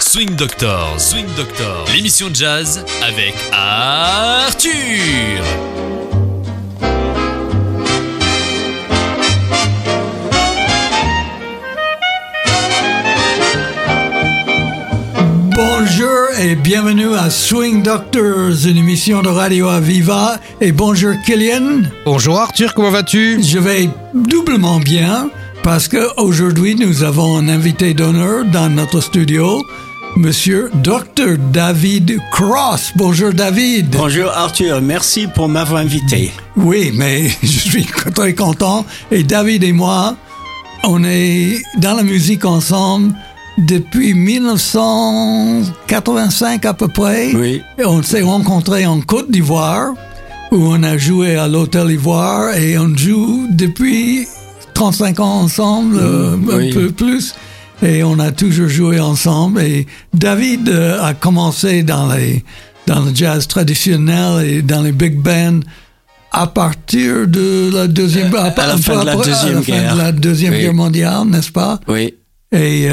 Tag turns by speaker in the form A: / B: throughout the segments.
A: Swing Doctor, Swing Doctor, l'émission de jazz avec Arthur.
B: Bonjour et bienvenue à Swing Doctors, une émission de radio à Viva. Et bonjour Killian.
C: Bonjour Arthur, comment vas-tu?
B: Je vais doublement bien parce que aujourd'hui nous avons un invité d'honneur dans notre studio, Monsieur Dr David Cross. Bonjour David.
D: Bonjour Arthur, merci pour m'avoir invité.
B: Oui, mais je suis très content. Et David et moi, on est dans la musique ensemble depuis 1985 à peu près.
D: Oui.
B: Et on s'est rencontrés en Côte d'Ivoire, où on a joué à l'Hôtel Ivoire et on joue depuis 35 ans ensemble, euh, un
D: oui.
B: peu plus. Et on a toujours joué ensemble. Et David euh, a commencé dans, les, dans le jazz traditionnel et dans les big bands à partir de la deuxième,
D: Euh, à la fin
B: peu
D: de la
B: après- à
D: Deuxième
B: fin de la deuxième guerre mondiale, n'est-ce pas?
D: Oui.
B: Et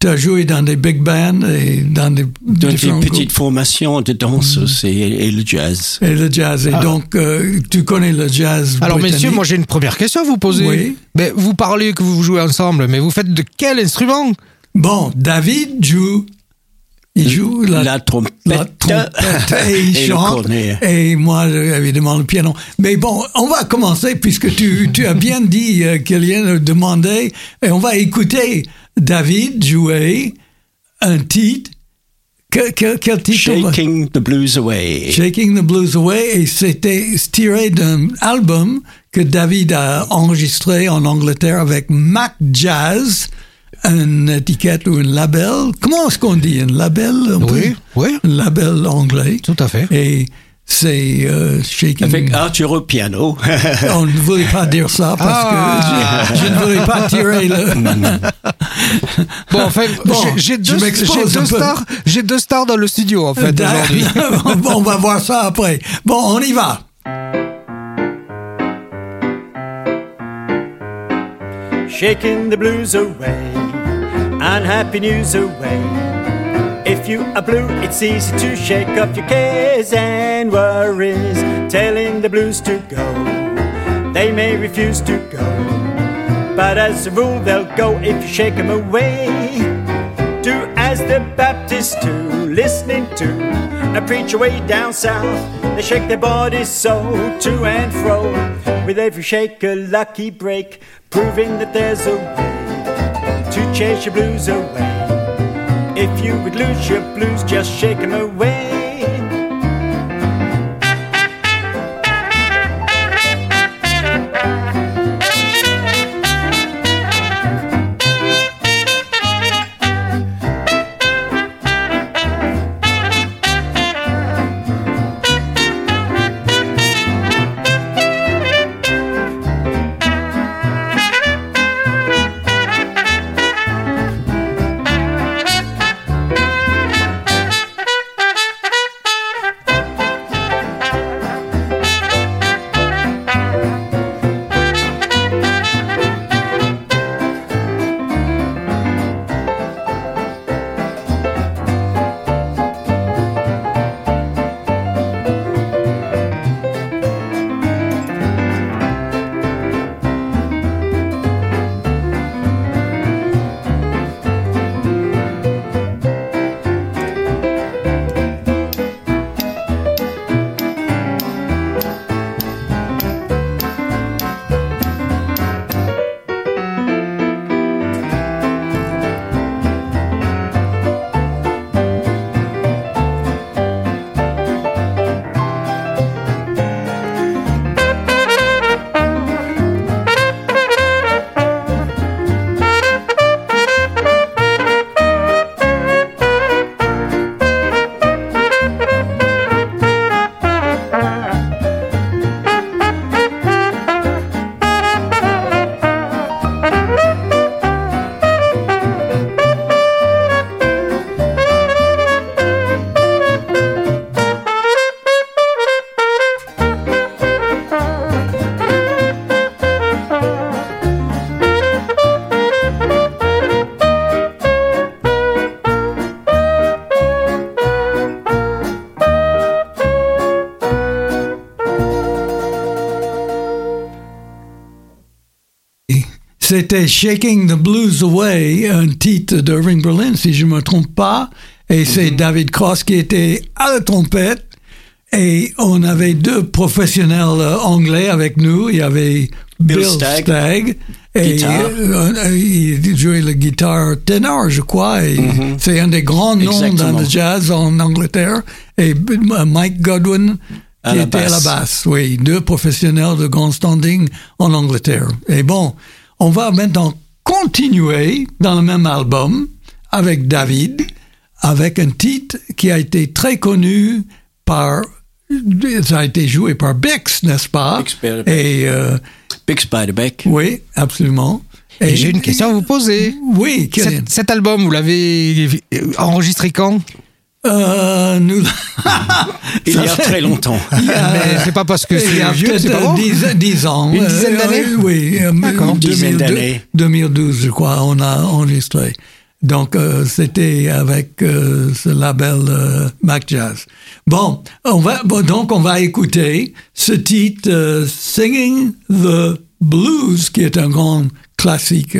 B: tu as joué dans des big bands et dans des
D: Dans des petites
B: groupes.
D: formations de danse aussi et, et le jazz.
B: Et le jazz. Et donc, euh, tu connais le jazz
C: Alors messieurs, moi j'ai une première question à vous poser.
B: Oui.
C: Mais vous parlez que vous jouez ensemble, mais vous faites de quel instrument?
B: Bon, David joue... Il joue la,
D: La trompette.
B: la trompette et il
D: Et
B: chante. Et moi, évidemment, le piano. Mais bon, on va commencer puisque tu, tu as bien dit, euh, Kylian, demandé, et on va écouter David jouer un titre. Que- que- quel titre
D: Shaking the blues away.
B: Shaking the Blues Away, et c'était tiré d'un album que David a enregistré en Angleterre avec Mac Jazz, une étiquette ou un label. Comment est-ce qu'on dit? Un label
C: Oui, oui.
B: Un label anglais.
C: Tout à fait.
B: Et c'est euh, Shaking.
D: Avec Arthur au piano.
B: On ne voulait pas dire ça parce
C: Ah.
B: que je, je ne voulais pas tirer le.
C: Bon, enfin,
B: Bon,
C: j'ai- deux, stars, j'ai deux stars dans le studio en fait aujourd'hui.
B: On va voir ça après. Bon, on y va.
E: shaking the blues away, unhappy news away. If you are blue, it's easy to shake off your cares and worries, telling the blues to go. They may refuse to go, but as a rule, they'll go if you shake them away. Do as the Baptists do, listening to a preacher way down south. They shake their bodies so to and fro. With every shake, a lucky break, proving that there's a way to chase your blues away. If you would lose your blues, just shake 'em away.
B: C'était Shaking the Blues Away, un titre d'Irving Berlin, si je me trompe pas. Et c'est David Cross qui était à la trompette. Et on avait deux professionnels euh, anglais avec nous. Il y avait
D: Bill
B: Bill,
D: Stagg,
B: Stagg. et euh, euh, il jouait la guitare ténor, je crois. Et c'est un des grands noms dans le jazz en Angleterre. Et Mike Godwin, qui était à la
D: basse.
B: Oui, deux professionnels de grand standing en Angleterre. Et bon, on va maintenant continuer dans le même album avec David, avec un titre qui a été très connu par, ça a été joué par Bix, n'est-ce pas?
D: Bix Beiderbecke.
B: Et euh,
D: Big Spiderbeck.
B: oui, absolument.
C: Et j'ai une question à vous poser.
B: Oui,
C: cet album, vous l'avez enregistré quand?
B: Euh, nous...
D: Il y a très longtemps.
B: A-
C: Mais c'est pas parce que c'est vieux c'est pas bon.
B: dix, dix ans.
C: Une dizaine
B: Euh,
C: d'années
B: euh, Oui, euh, une
D: Dizaine
B: 2002,
D: d'années.
B: 2012, je crois, on a enregistré. Donc, euh, c'était avec ce label Mac Jazz. Bon, on va, bon, donc on va écouter ce titre Singing the Blues, qui est un grand classique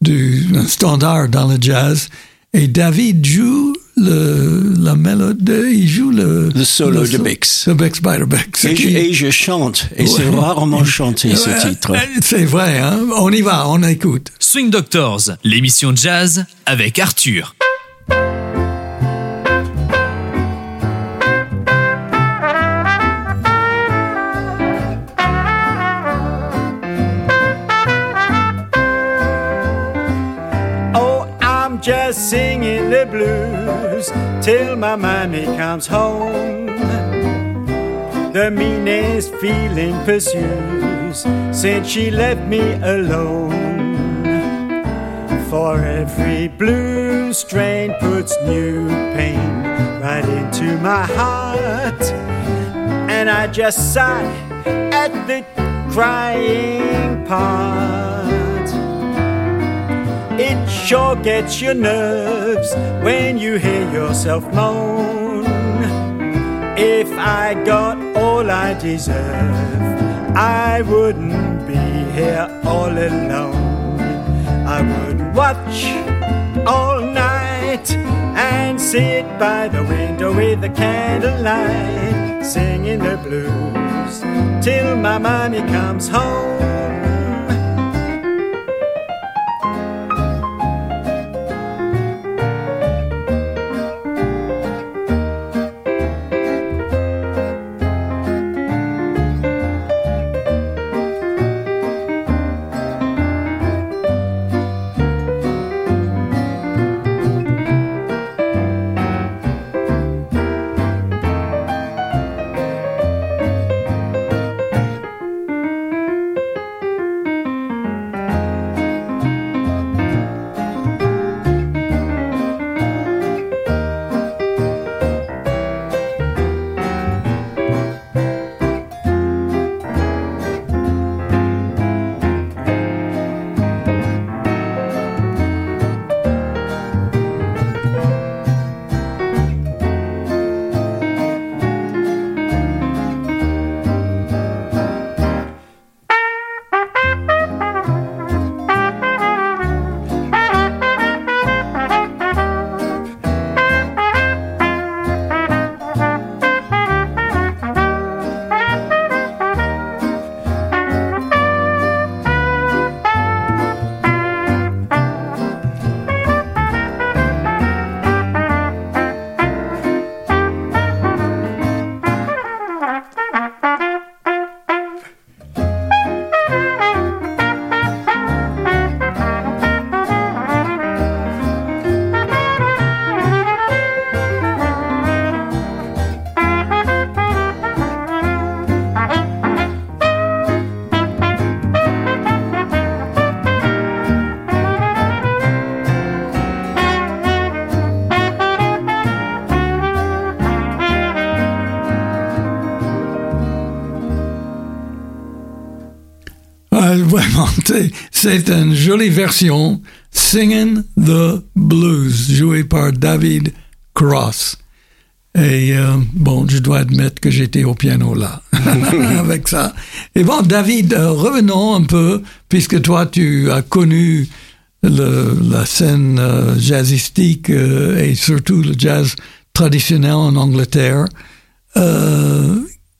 B: du standard dans le jazz. Et David joue le, la mélodie, il joue le,
D: Le solo de
B: so-
D: Bix.
B: de Bix Beiderbecke. ce
D: Et je,
B: qui-
D: et je chante. Et c'est rarement chanté ce titre.
B: euh, C'est vrai, hein? On y va, on écoute.
A: Swing Doctors, l'émission jazz avec Arthur.
E: Oh, I'm just singing the till my mommy comes home. The meanest feeling pursues since she left me alone. For every blue strain puts new pain right into my heart. And I just sigh at the crying part. Sure gets your nerves when you hear yourself moan. If I got all I deserve, I wouldn't be here all alone. I would watch all night and sit by the window with a candlelight, singing the blues till my mommy comes home.
B: C'est- une jolie version, Singing the Blues, jouée par David Cross. Et euh, bon, je dois admettre que j'étais au piano là, avec ça. Et bon, David, euh, revenons un peu, puisque toi, tu as connu la scène euh, jazzistique et surtout le jazz traditionnel en Angleterre.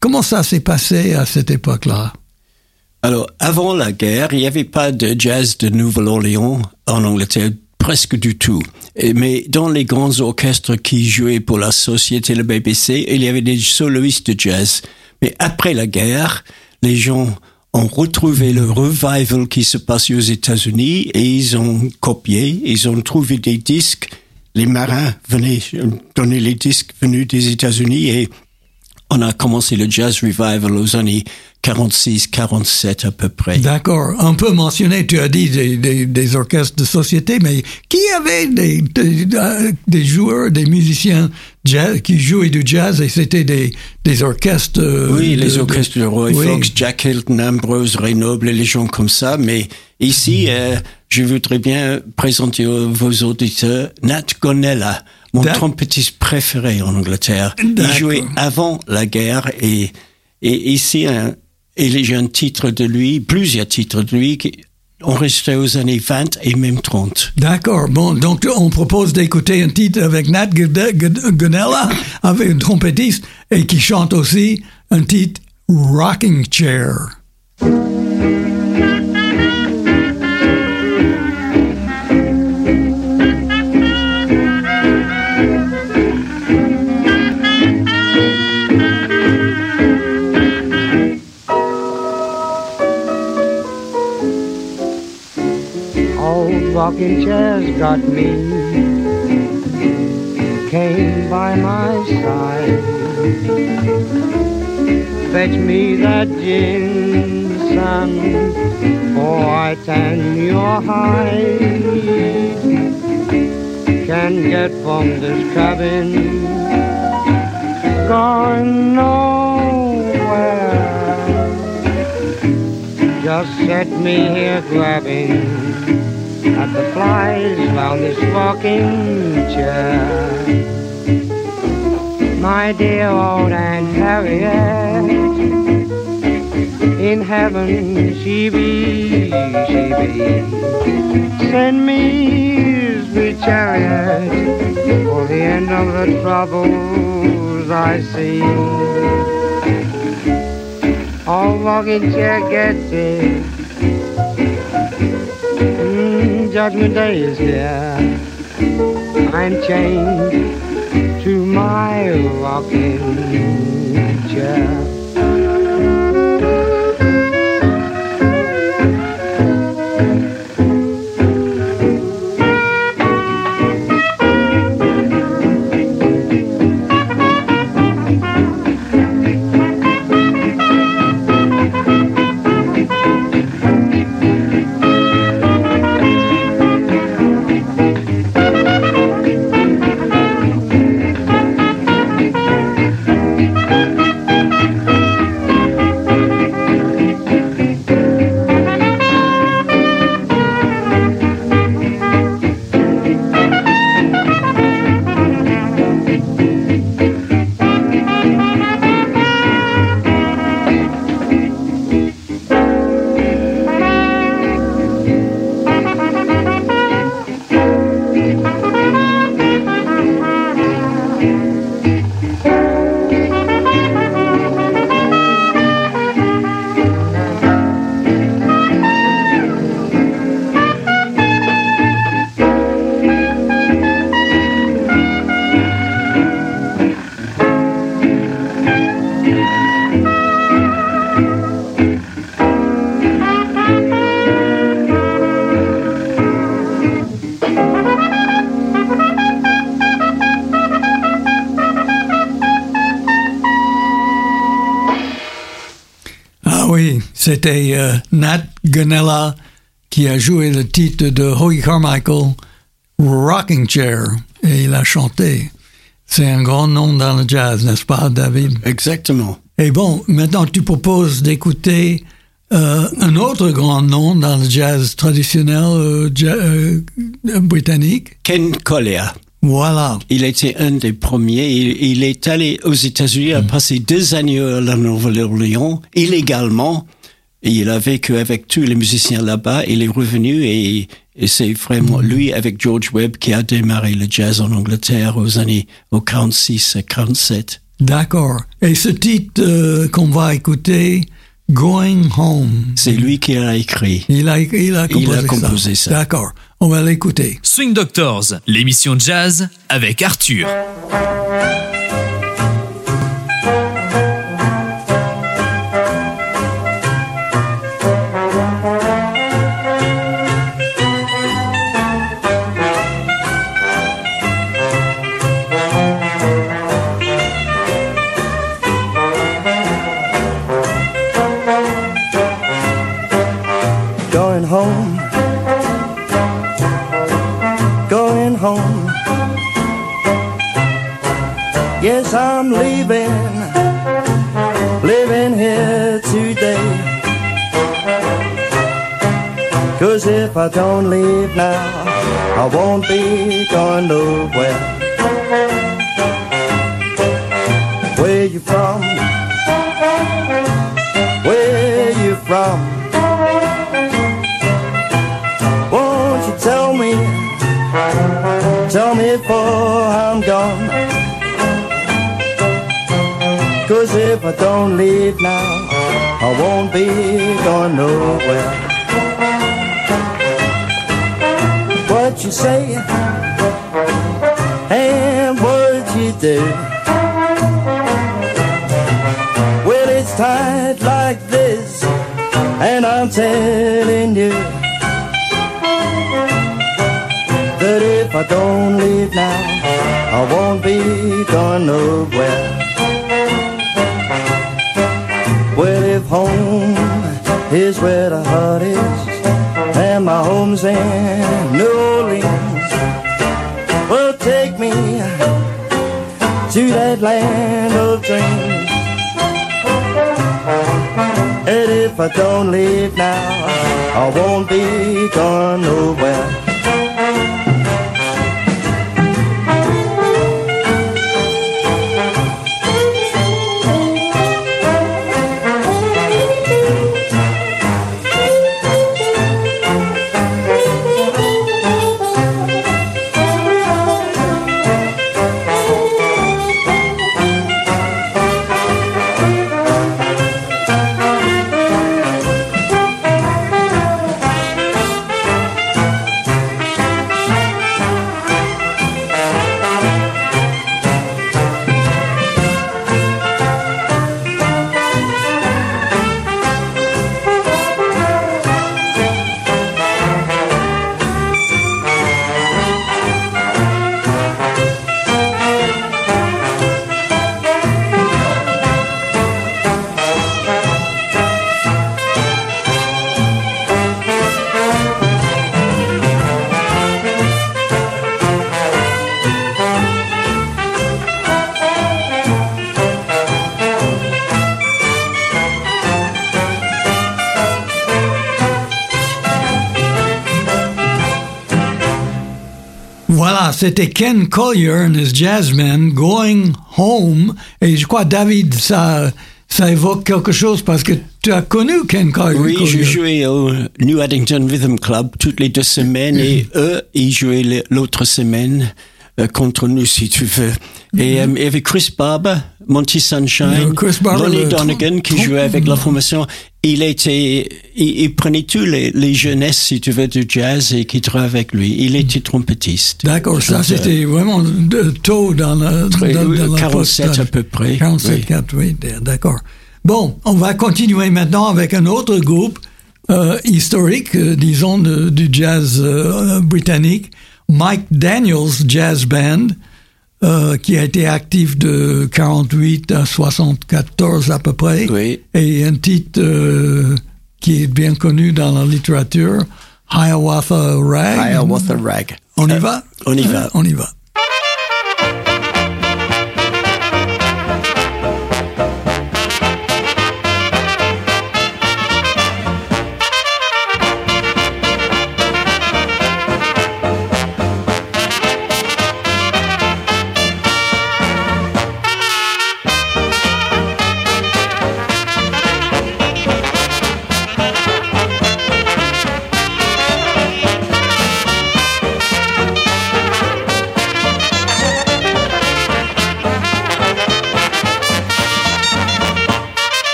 B: Comment ça s'est passé à cette époque-là?
D: Alors, avant la guerre, il n'y avait pas de jazz de Nouvelle-Orléans en Angleterre, presque du tout. Mais dans les grands orchestres qui jouaient pour la société, le BBC, il y avait des soloistes de jazz. Mais après la guerre, les gens ont retrouvé le revival qui se passait aux États-Unis et ils ont copié, ils ont trouvé des disques. Les marins venaient donner les disques venus des États-Unis et on a commencé le jazz revival aux années 46, 47 à peu près.
B: D'accord. Un peu mentionné, tu as dit des, des, des orchestres de société, mais qui avait des, des, euh, des joueurs, des musiciens jazz, qui jouaient du jazz et c'était des, orchestres. euh,
D: Oui,
B: de-
D: les orchestres de Roy
B: Oui.
D: Fox, Jack Hilton, Ambrose, Reynoble et les gens comme ça. Mais ici, euh, je voudrais bien présenter à vos auditeurs Nat Gonella, mon trompettiste préféré en Angleterre. Il jouait avant la guerre et, et ici, un, il y a un titre de lui, plusieurs titres de lui qui ont resté aux années 20 et même 30.
B: D'accord. Bon, donc on propose d'écouter un titre avec Nat Gonella, avec un trompettiste, et qui chante aussi un titre Rocking Chair.
F: Rocking chairs got me, came by my side. Fetch me that gin, son, for I tan your hide. Can't get from this cabin, going nowhere. Just set me here grabbing at the flies round this rocking chair. My dear old Aunt Harriet, in heaven she be, she be. Send me sweet chariot for the end of the troubles I see. All rocking chair gets it. Judgment day is here. I'm chained to my rocking chair.
B: C'était euh, Nat Gonella qui a joué le titre de Howie Carmichael, Rocking Chair, et il a chanté. C'est un grand nom dans le jazz, n'est-ce pas, David?
D: Exactement.
B: Et bon, maintenant tu proposes d'écouter euh, un autre grand nom dans le jazz traditionnel euh, euh, britannique?
D: Ken Collier.
B: Voilà.
D: Il était un des premiers. Il, il est allé aux États-Unis, a passé deux années à la Nouvelle-Orléans, illégalement. Et il a vécu avec tous les musiciens là-bas. Il est revenu et, et c'est vraiment lui, avec George Webb, qui a démarré le jazz en Angleterre aux années au 46 à 47.
B: D'accord. Et ce titre euh, qu'on va écouter, Going Home,
D: C'est lui qui l'a écrit.
B: il a, il a composé,
D: Il a composé ça.
B: D'accord. On va l'écouter.
A: Swing Doctors, l'émission jazz avec Arthur.
G: not only is where the heart is, and my home's in New Orleans, well, take me to that land of dreams. And if I don't leave now, I won't be gone nowhere.
B: C'était Ken Collier and his jazzmen going home. Et je crois, David, ça, ça évoque quelque chose parce que tu as connu Ken Collier.
D: Oui, je jouais au New Addington Rhythm Club toutes les deux semaines et eux, ils jouaient l'autre semaine euh, contre nous, si tu veux. Et euh, il y avait Chris Barber, Monty Sunshine,
B: le
D: Donegan qui jouait avec la formation. Il était, il, il prenait tous les, les jeunesses, si tu veux, du jazz et qui travaillait avec lui. Il était trompettiste.
B: D'accord, ça c'était vraiment de tôt dans la,
D: Très-
B: dans, dans la
D: 47
B: post-
D: à peu près,
B: 47,
D: oui.
B: 4, oui, d'accord. Bon, on va continuer maintenant avec un autre groupe euh, historique, euh, disons, de- du jazz euh, britannique, Mike Daniels Jazz Band, euh, qui a été actif de 48 à 74 à peu près.
D: Oui.
B: Et un titre euh, qui est bien connu dans la littérature, Hiawatha Rag.
D: Hiawatha Rag.
B: On y va?
D: On y va.
B: On y va.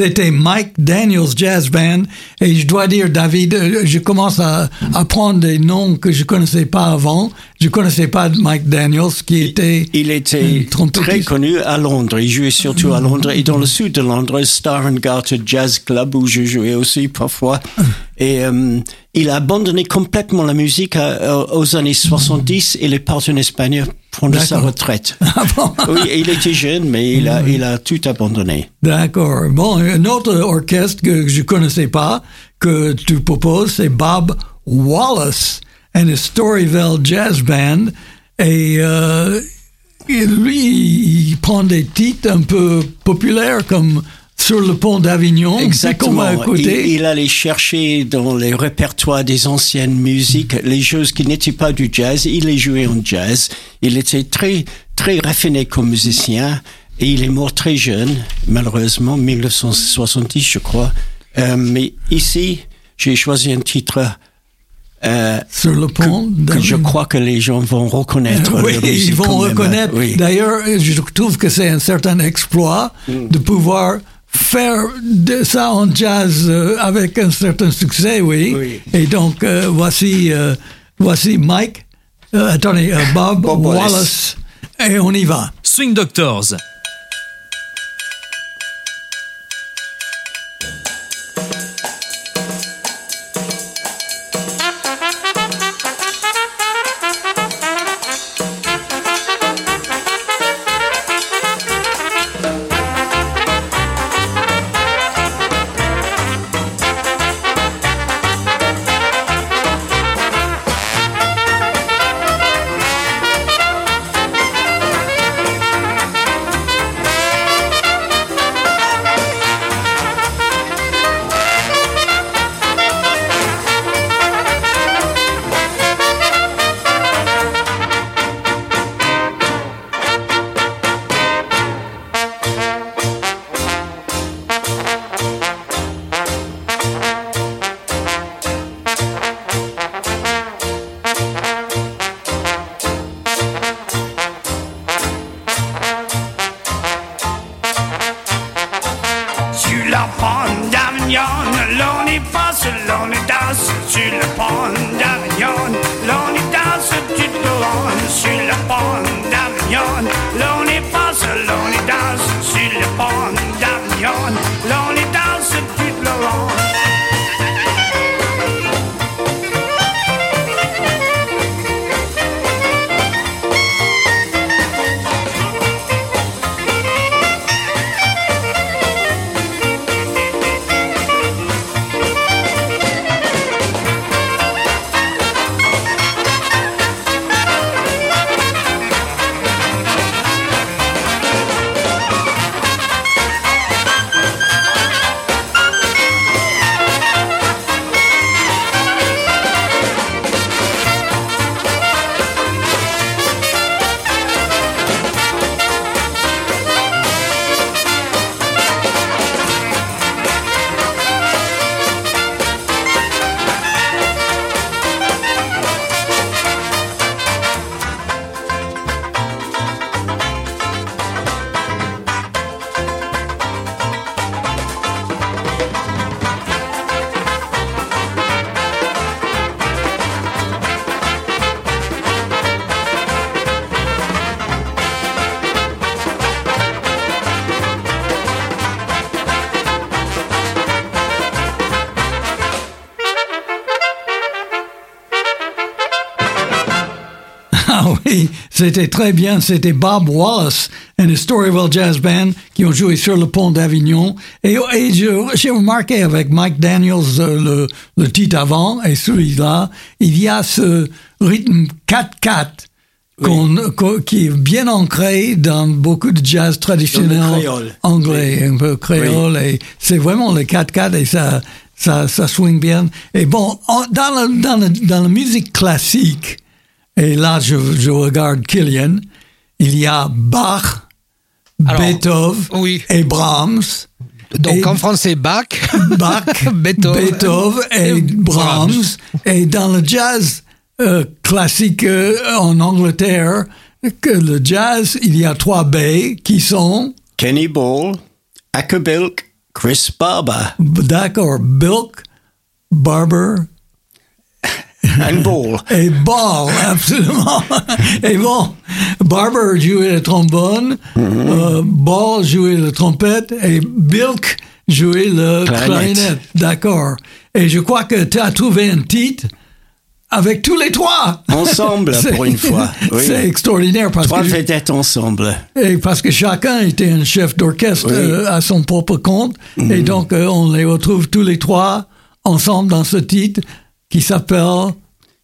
B: C'était Mike Daniels Jazz Band. Et je dois dire, David, euh, je commence à apprendre des noms que je connaissais pas avant. Je connaissais pas Mike Daniels, qui était
D: Il était très connu à Londres. Il jouait surtout à Londres et dans le sud de Londres, Star and Garter Jazz Club où je jouais aussi parfois. Et euh, il a abandonné complètement la musique à- aux années 70 et il est parti en Espagne prendre sa retraite.
B: Ah bon?
D: Oui, il était jeune, mais il a, il a tout abandonné.
B: D'accord. Bon, un autre orchestre que je connaissais pas, que tu proposes, c'est Bob Wallace and his Storyville Jazz Band. Et euh, et lui, il prend des titres un peu populaires comme Sur le pont d'Avignon,
D: Exactement. Il, il allait chercher dans les répertoires des anciennes musiques les choses qui n'étaient pas du jazz. Il les jouait en jazz. Il était très, très raffiné comme musicien. Et il est mort très jeune, malheureusement, 1970, je crois. Euh, mais ici, j'ai choisi un titre euh,
B: Sur le pont
D: que je crois que les gens vont reconnaître.
B: Oui, ils vont reconnaître.
D: Oui.
B: D'ailleurs, je trouve que c'est un certain exploit de pouvoir faire de ça en jazz euh, avec un certain succès, oui.
D: Oui.
B: Et donc, euh, voici, euh, voici Mike, euh, attendez, euh, Bob,
D: Bob
B: Wallace.
D: Wallace.
B: et on y va.
A: Swing Doctors.
B: C'était très bien. C'était Bob Wallace and the Storyville Jazz Band qui ont joué sur le pont d'Avignon. Et, et j'ai remarqué avec Mike Daniels, euh, le, le titre avant et celui-là, il y a ce rythme 4-4 qu'on- qu'on- qui est bien ancré dans beaucoup de jazz traditionnel
D: le
B: anglais, un peu créole. Et c'est vraiment le 4-4 et ça, ça, ça swing bien. Et bon, dans, la, dans, la, dans la musique classique, et là, je, je regarde Killian. Il y a Bach,
C: Alors,
B: Beethoven
C: oui.
B: et Brahms.
C: Donc
B: Et-
C: en français, Bach,
B: Bach,
C: Beethoven,
B: Beethoven et
C: et
B: Brahms.
C: Brahms.
B: Et dans le jazz euh, classique euh, en Angleterre, que le jazz, il y a trois B qui sont
D: Kenny Ball, Acapulco Chris Barber.
B: D'accord, Bilk, Barber
D: And Ball.
B: et Ball, absolument. Et bon, Barber jouait le trombone, euh, Ball jouait la trompette et Bilk jouait le
D: Clarinette.
B: clarinette. D'accord. Et je crois que tu as trouvé un titre avec tous les trois.
D: Ensemble, pour une fois. Oui.
B: C'est extraordinaire parce
D: Trois
B: que,
D: vedettes ensemble.
B: et parce que chacun était un chef d'orchestre
D: Oui.
B: Euh, à son propre compte. Et donc, euh, on les retrouve tous les trois ensemble dans ce titre qui s'appelle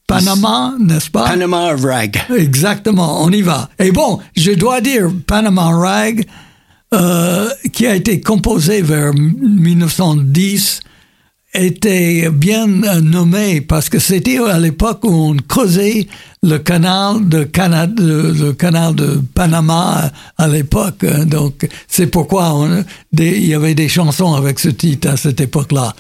B: Panama, n'est-ce pas?
D: Panama Rag.
B: Exactement, on y va. Et bon, je dois dire, Panama Rag, euh, qui a été composé vers 1910, était bien euh, nommé parce que c'était à l'époque où on creusait le canal de Canada, le canal de Panama à l'époque. Donc, c'est pourquoi on- des- il y avait des chansons avec ce titre à cette époque-là.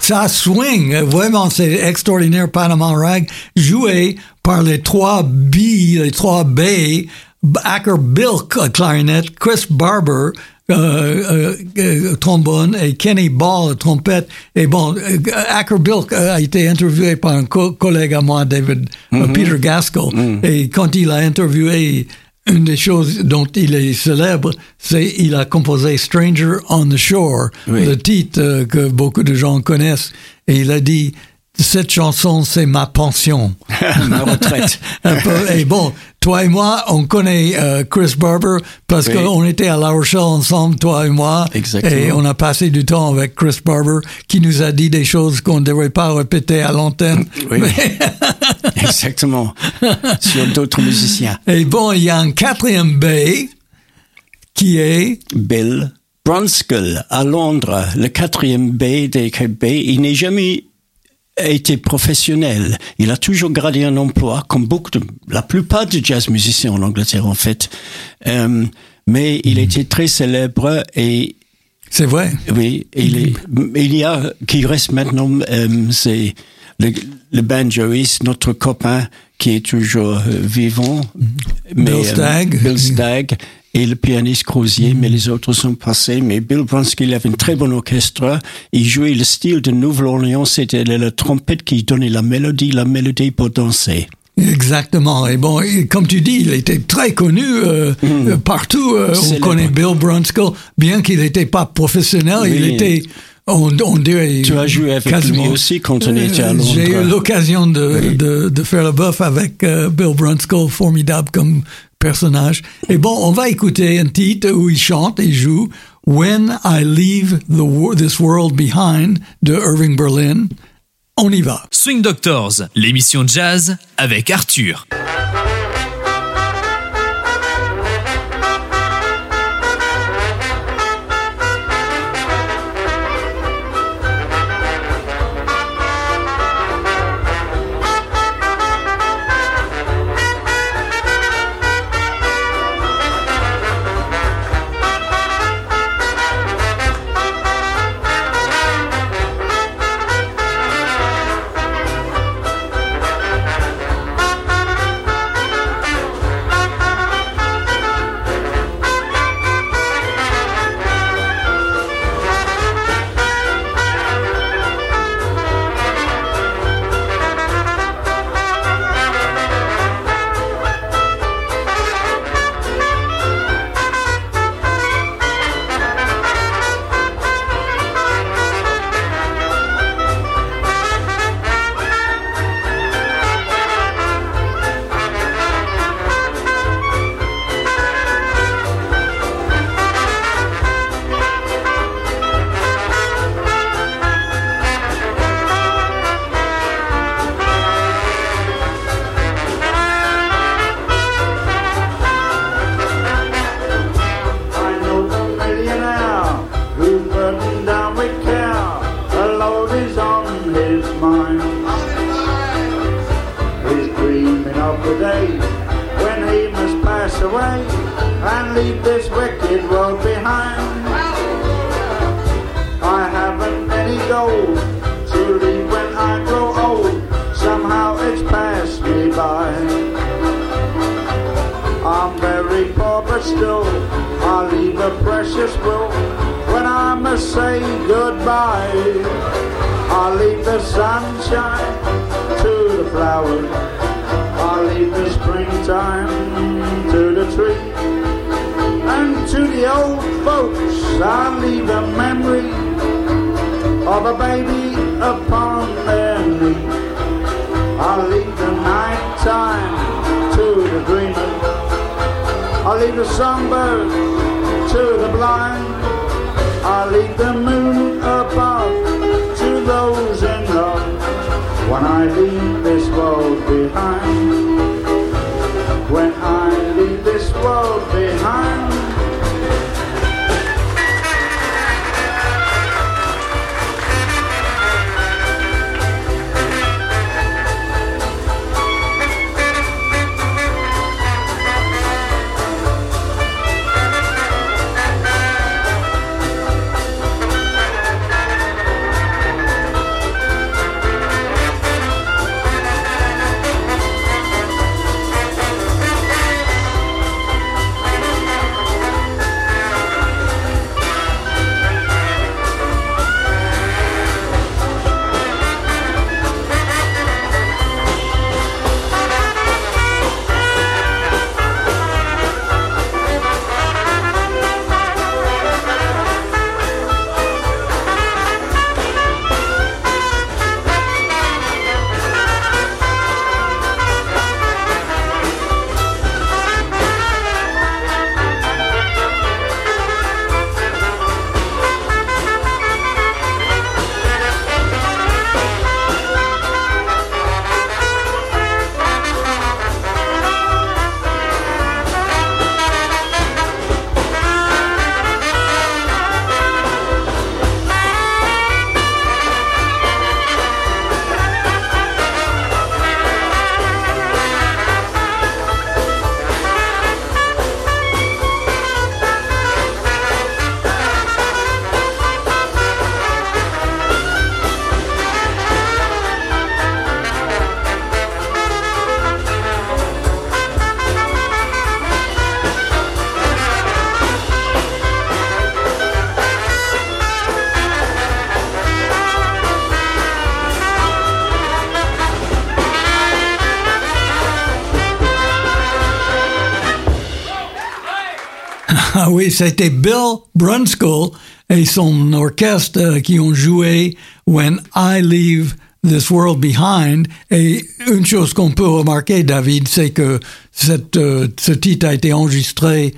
B: Ça swing. Vraiment, c'est extraordinaire. Panama Rag, joué par les trois B, les trois B, Acker Bilk clarinette, Chris Barber euh, euh, euh, trombone et Kenny Ball trompette. Et bon, Acker Bilk a été interviewé par un co- collègue à moi, David euh, Peter Gaskell. Et quand il a interviewé, une des choses dont il est célèbre, c'est il a composé Stranger on the Shore,
D: Oui.
B: le titre euh, que beaucoup de gens connaissent. Et il a dit, cette chanson, c'est ma pension.
D: Ma retraite.
B: Un peu. Et bon, toi et moi, on connaît euh, Chris Barber parce
D: Oui.
B: qu'on était à La Rochelle ensemble, toi et moi.
D: Exactement.
B: Et on a passé du temps avec Chris Barber qui nous a dit des choses qu'on ne devrait pas répéter à l'antenne.
D: Oui.
B: Mais-
D: Exactement. Sur d'autres musiciens.
B: et bon, il y a un quatrième B qui est
D: Bill Brunskill à Londres, le quatrième B des B. Il n'est jamais été professionnel. Il a toujours gardé un emploi, comme beaucoup de, la plupart des jazz musiciens en Angleterre, en fait. Euh, mais il était très célèbre et
B: c'est vrai.
D: oui, il, est, il y a qui reste maintenant, euh, c'est le, le banjoiste, notre copain qui est toujours euh, vivant. Mais,
B: Bill Stagg.
D: Bill Stagg et le pianiste Crozier, mais les autres sont passés. Mais Bill Bronski avait un très bon orchestre. Il jouait le style de Nouvelle-Orléans, c'était la, trompette qui donnait la mélodie, la mélodie pour danser.
B: Exactement. Et bon, et comme tu dis, il était très connu euh, euh, partout. euh, on connaît Bill Brunskill, bien qu'il n'était pas professionnel, il était, on, on dirait...
D: Tu as joué avec
B: quasiment-
D: lui aussi quand on était à Londres.
B: J'ai eu l'occasion de,
D: Oui.
B: de, de faire le bœuf avec euh, Bill Brunskill, formidable comme personnage. Et bon, on va écouter un titre où il chante et joue When I Leave the, This World Behind de Irving Berlin. On y va.
A: Swing Doctors, l'émission jazz avec Arthur.
B: Oui, c'était Bill Brunskill et son orchestre euh, qui ont joué When I Leave This World Behind. Et une chose qu'on peut remarquer, David, c'est que euh, ce titre a été enregistré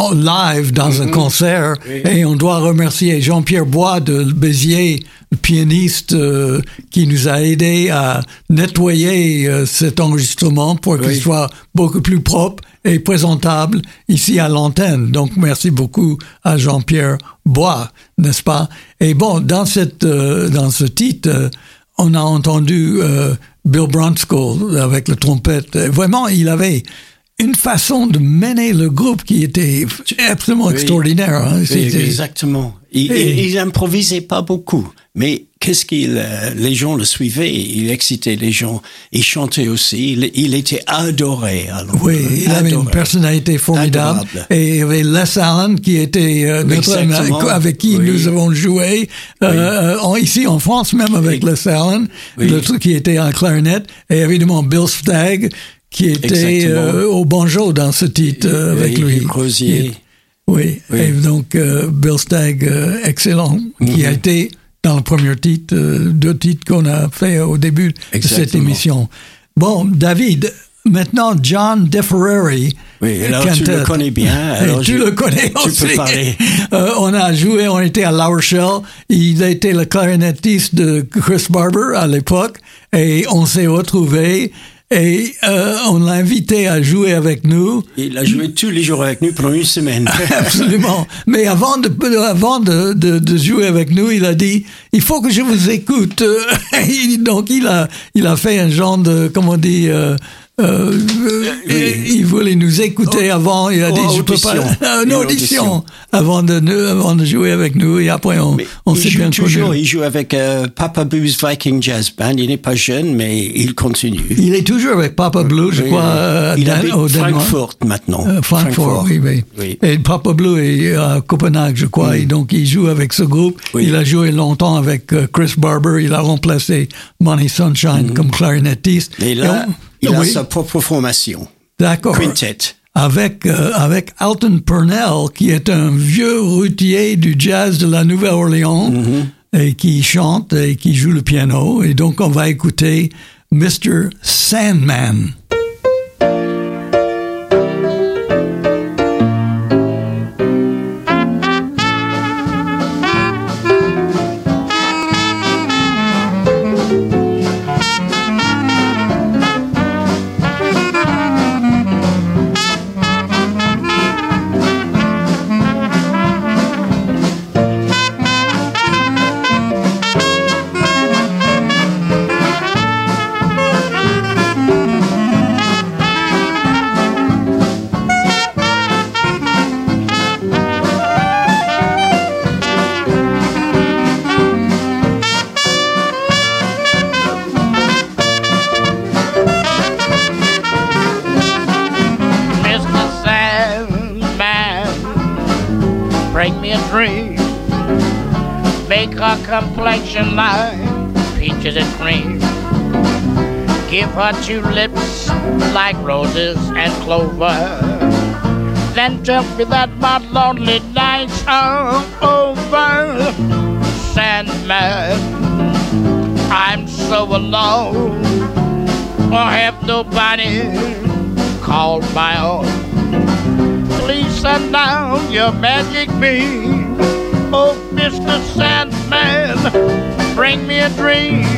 B: en live dans un concert et on doit remercier Jean-Pierre Bois de Béziers, le pianiste euh, qui nous a aidé à nettoyer euh, cet enregistrement pour qu'il soit beaucoup plus propre et présentable ici à l'antenne. Donc merci beaucoup à Jean-Pierre Bois, n'est-ce pas? Et bon, dans cette euh, dans ce titre, on a entendu Bill Brunskill avec la trompette. Vraiment, il avait une façon de mener le groupe qui était absolument
D: Oui.
B: extraordinaire. hein.
D: Oui, exactement. Il,
B: Et-
D: il, il improvisait pas beaucoup, mais qu'est-ce qu'il, euh, les gens le suivaient, il excitait les gens, il chantait aussi, il, il était adoré. alors.
B: Oui, il avait une
D: Adoré.
B: personnalité formidable.
D: Adorable.
B: Et il y avait Les Allen qui était euh, notre avec qui
D: Oui.
B: nous avons joué euh, en- ici en France même avec. Les Allen,
D: Oui.
B: le truc qui était en clarinette et évidemment Bill Stagg qui était euh, au banjo dans ce titre euh, avec lui. Oui,
D: Oui.
B: et donc euh, Bill Stagg, excellent, qui
D: Mhm.
B: a été dans le premier titre, deux titres qu'on a fait au début de cette émission. Bon, David, maintenant John DeFerrari.
D: Oui, alors tu le connais bien, alors
B: tu
D: je-
B: le connais
D: tu
B: aussi.
D: peux parler.
B: Euh, on a joué, on était à La Rochelle. Il a été le clarinettiste de Chris Barber à l'époque et on s'est retrouvés et euh, on l'a invité à jouer avec nous.
D: Il a joué tous les jours avec nous pendant une semaine.
B: Absolument. Mais avant de, avant de, de, de jouer avec nous, il a dit, il faut que je vous écoute. Donc, il a, il a fait un genre de, comment on dit, euh, euh, euh, il voulait nous écouter avant. Il a
D: Oh,
B: dit, je peux pas,
D: audition.
B: une audition
D: audition.
B: avant de, nous- avant de jouer avec nous. Et après, on,
D: Mais
B: on s'est bien
D: toujours,
B: connus.
D: il joue avec euh, Papa Boo's Viking Jazz Band. Il n'est pas jeune, mais il continue.
B: Il est toujours avec Papa Blue, je
D: Oui,
B: crois,
D: oui.
B: euh,
D: il habite
B: au.
D: Frankfurt maintenant.
B: Euh, Francfort, oui, oui.
D: Oui.
B: Et Papa Blue est à Copenhague, je crois, et donc il joue avec ce groupe.
D: Oui.
B: Il a joué longtemps avec euh, Chris Barber, il a remplacé Money Sunshine comme clarinettiste.
D: Et
B: Et
D: là,
B: on-
D: il a sa propre formation.
B: D'accord.
D: Quintet.
B: Avec, euh, avec Alton Purnell, qui est un vieux routier du jazz de la Nouvelle-Orléans, et qui chante et qui joue le piano. Et donc, on va écouter Mr. Sandman.
H: Her two lips like roses and clover. Then tell me that my lonely nights are over. Sandman, I'm so alone. I have nobody called my own. Please send down your magic beam. Oh, Mr. Sandman, bring me a dream.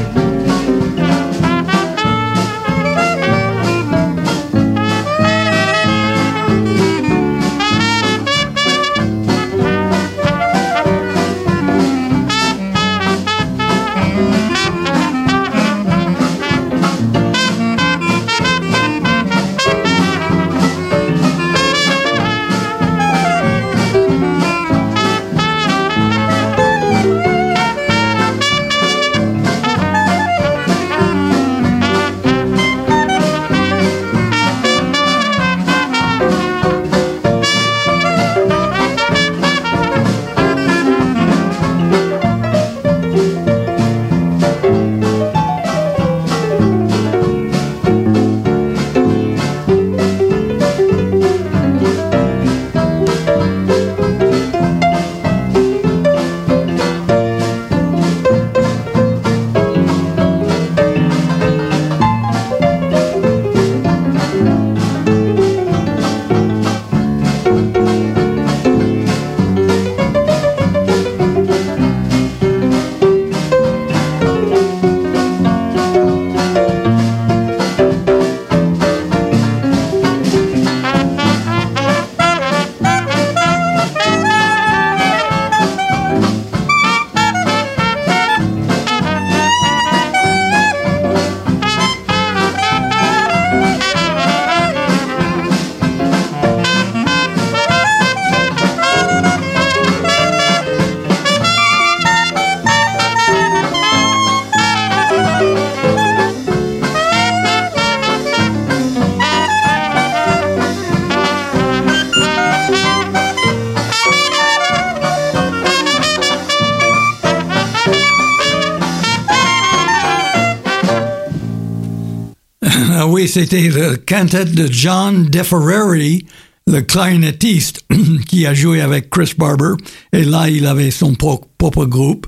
B: C'était le quintet de John DeFerrari, le clarinettiste qui a joué avec Chris Barber. Et là, il avait son pro- propre groupe.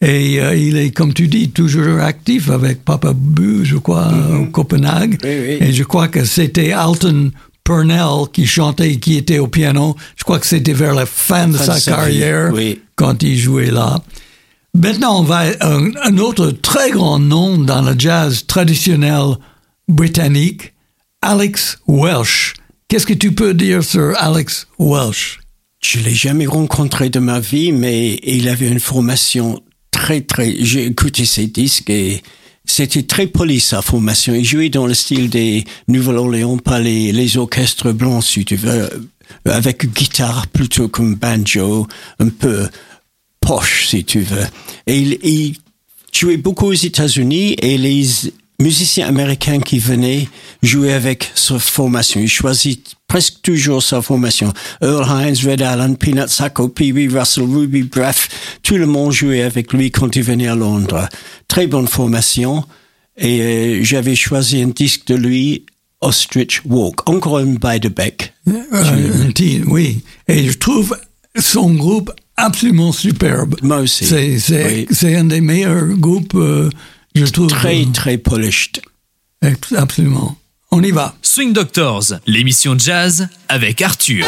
B: Et euh, il est, comme tu dis, toujours actif avec Papa Bu, je crois, au Copenhague.
D: Oui, oui.
B: Et je crois que c'était Alton Purnell qui chantait et qui était au piano. Je crois que c'était vers la fin de
D: Fin
B: sa
D: de
B: carrière
D: oui.
B: quand il jouait là. Maintenant, on va un, un autre très grand nom dans le jazz traditionnel britannique, Alex Welsh. Qu'est-ce que tu peux dire sur Alex Welsh?
D: Je l'ai jamais rencontré de ma vie, mais il avait une formation très, très, j'ai écouté ses disques et c'était très poli sa formation. Il jouait dans le style des Nouvelle-Orléans, pas les, orchestres blancs, si tu veux, avec guitare plutôt comme banjo, un peu poche, si tu veux. Et il jouait beaucoup aux États-Unis et les musiciens américains qui venaient jouer avec sa formation. Il choisit presque toujours sa formation. Earl Hines, Red Allen, Peanut Sacco, Pee Wee Russell, Ruby Braff, tout le monde jouait avec lui quand il venait à Londres. Très bonne formation. Et euh, j'avais choisi un disque de lui, Ostrich Walk, encore un Beiderbecke.
B: Euh, un petit- Oui. Et je trouve son groupe absolument superbe.
D: Moi aussi.
B: C'est
D: Oui.
B: un des meilleurs groupes, euh, je trouve.
D: Très, très polished.
B: Absolument. On y va.
A: Swing Doctors, l'émission de jazz avec Arthur.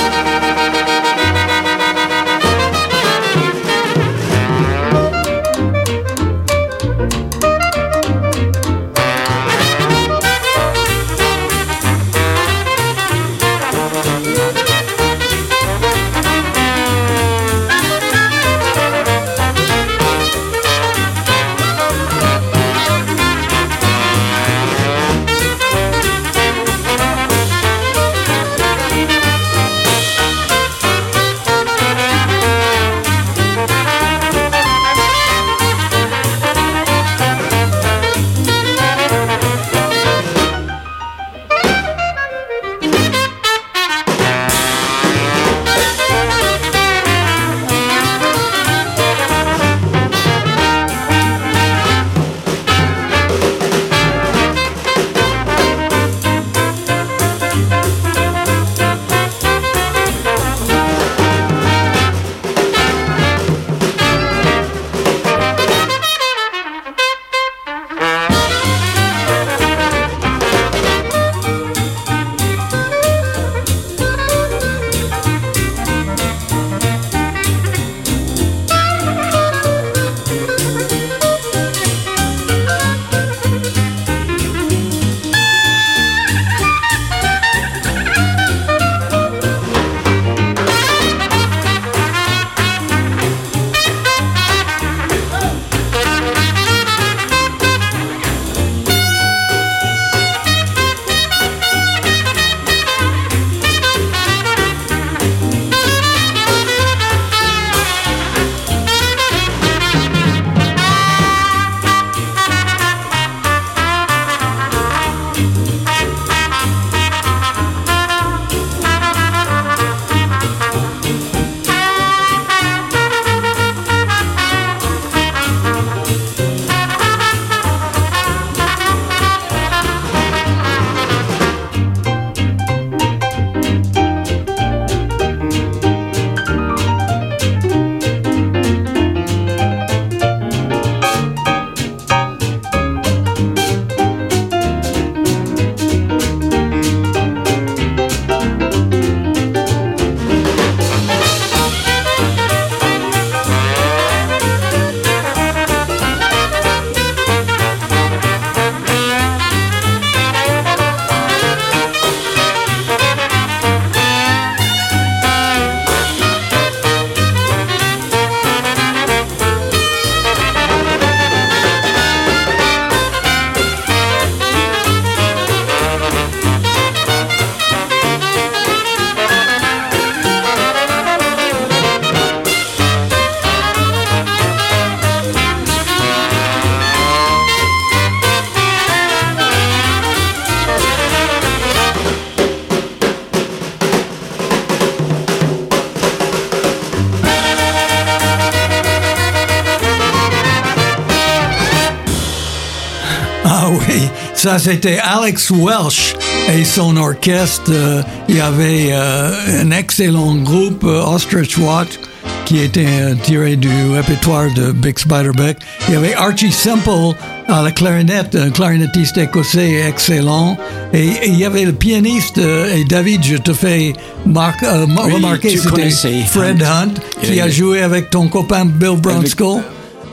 B: Ça c'était Alex Welsh et son orchestre. Euh, il y avait euh, un excellent groupe, euh, Ostrich Watch, qui était tiré du répertoire de Bix Beiderbecke. Il y avait Archie Semple à la clarinette, un clarinettiste écossais excellent. Et, et il y avait le pianiste, euh, et David, je te fais euh,
D: Oui,
B: remarquer, c'était Fred Hunt, qui a joué avec ton copain Bill Bronskull.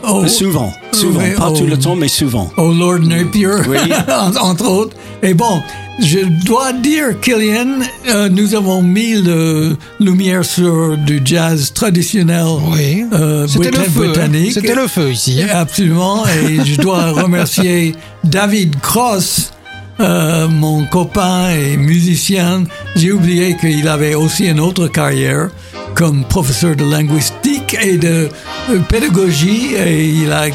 B: Oh,
D: Souvent, souvent, pas
B: oh.
D: tout le temps, mais souvent.
B: au Lord Napier,
D: Oui.
B: en- entre autres. Et bon, je dois dire, Killian, euh, nous avons mis le lumière sur du jazz traditionnel
C: Oui.
B: euh,
C: C'était le
B: britann-
C: feu. hein.
B: britannique.
C: C'était le feu ici. hein.
B: Absolument. Et je dois remercier David Cross, euh, mon copain et musicien. J'ai oublié qu'il avait aussi une autre carrière comme professeur de linguistique et de euh, pédagogie. Et il a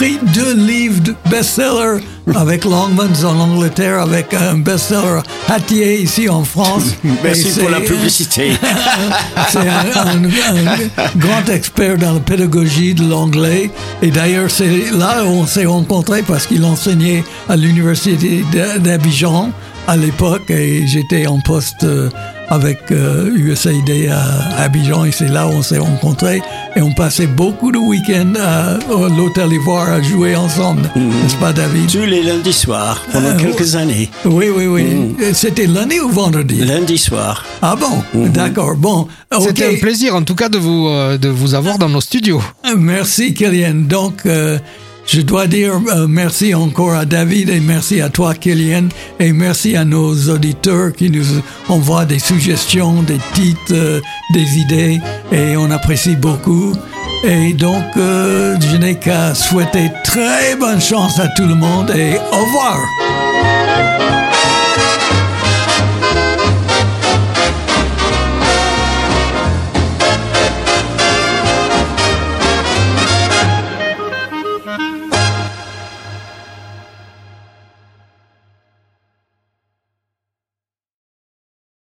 B: écrit deux livres de best-sellers avec Longmans en Angleterre, avec un best-seller Hattier ici en France.
D: Merci pour la publicité.
B: c'est un, un- un grand expert dans la pédagogie de l'anglais. Et d'ailleurs, c'est là où on s'est rencontrés parce qu'il enseignait à l'université d'A- d'Abidjan à l'époque et j'étais en poste euh, avec euh, USAID à Abidjan et c'est là où on s'est rencontrés et on passait beaucoup de week-ends à, à l'hôtel Ivoire à jouer ensemble, n'est-ce pas David?
D: Tous les lundis soirs, pendant
B: Euh,
D: quelques années.
B: Oui, oui, oui. C'était lundi ou vendredi?
D: Lundi soir.
B: Ah bon, d'accord. Bon.
C: C'était un plaisir en tout cas de vous, euh, de vous avoir dans nos studios.
B: Merci, Kylian. Donc, euh, je dois dire euh, merci encore à David et merci à toi, Kylian, et merci à nos auditeurs qui nous envoient des suggestions, des titres, euh, des idées, et on apprécie beaucoup. Et donc, euh, je n'ai qu'à souhaiter très bonne chance à tout le monde et au revoir.